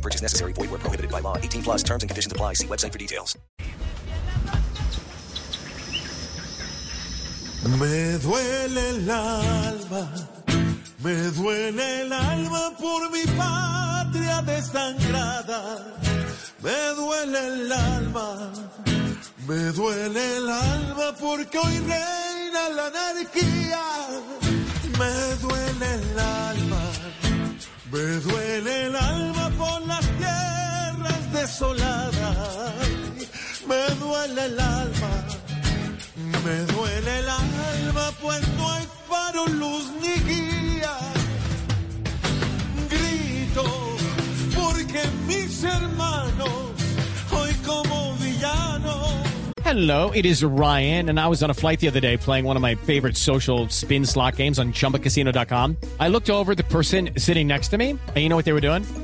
Purchase necessary. Void where prohibited by law. 18 plus terms and conditions apply. See website for details. Me duele el alma, me duele el alma por mi patria desangrada. Me duele el alma, me duele el alma porque hoy reina la anarquía. Me duele el alma, me duele duele el alma. Me duele el alma pues no hay faro, luz ni guía. Grito porque mis hermanos hoy como villanos. Hello, it is Ryan, and I was on a flight the other day playing one of my favorite social spin slot games on chumbacasino.com. I looked over the person sitting next to me, and you know what they were doing?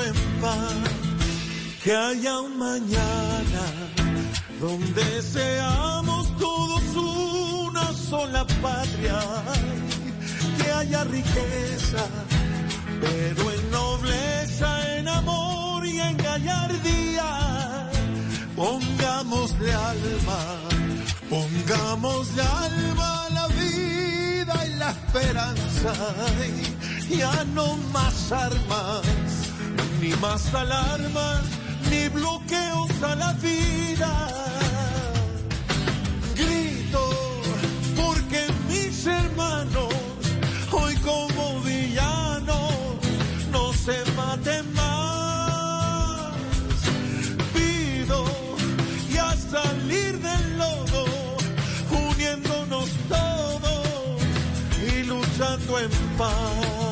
en paz. Que haya un mañana donde seamos todos una sola patria. Que haya riqueza, pero en nobleza, en amor y en gallardía. Pongámosle alma, pongámosle alma a la vida y la esperanza. Ya no más armas, más alarmas, ni bloqueos a la vida. Grito porque mis hermanos hoy como villanos no se maten más. Pido ya salir del lodo, uniéndonos todos y luchando en paz.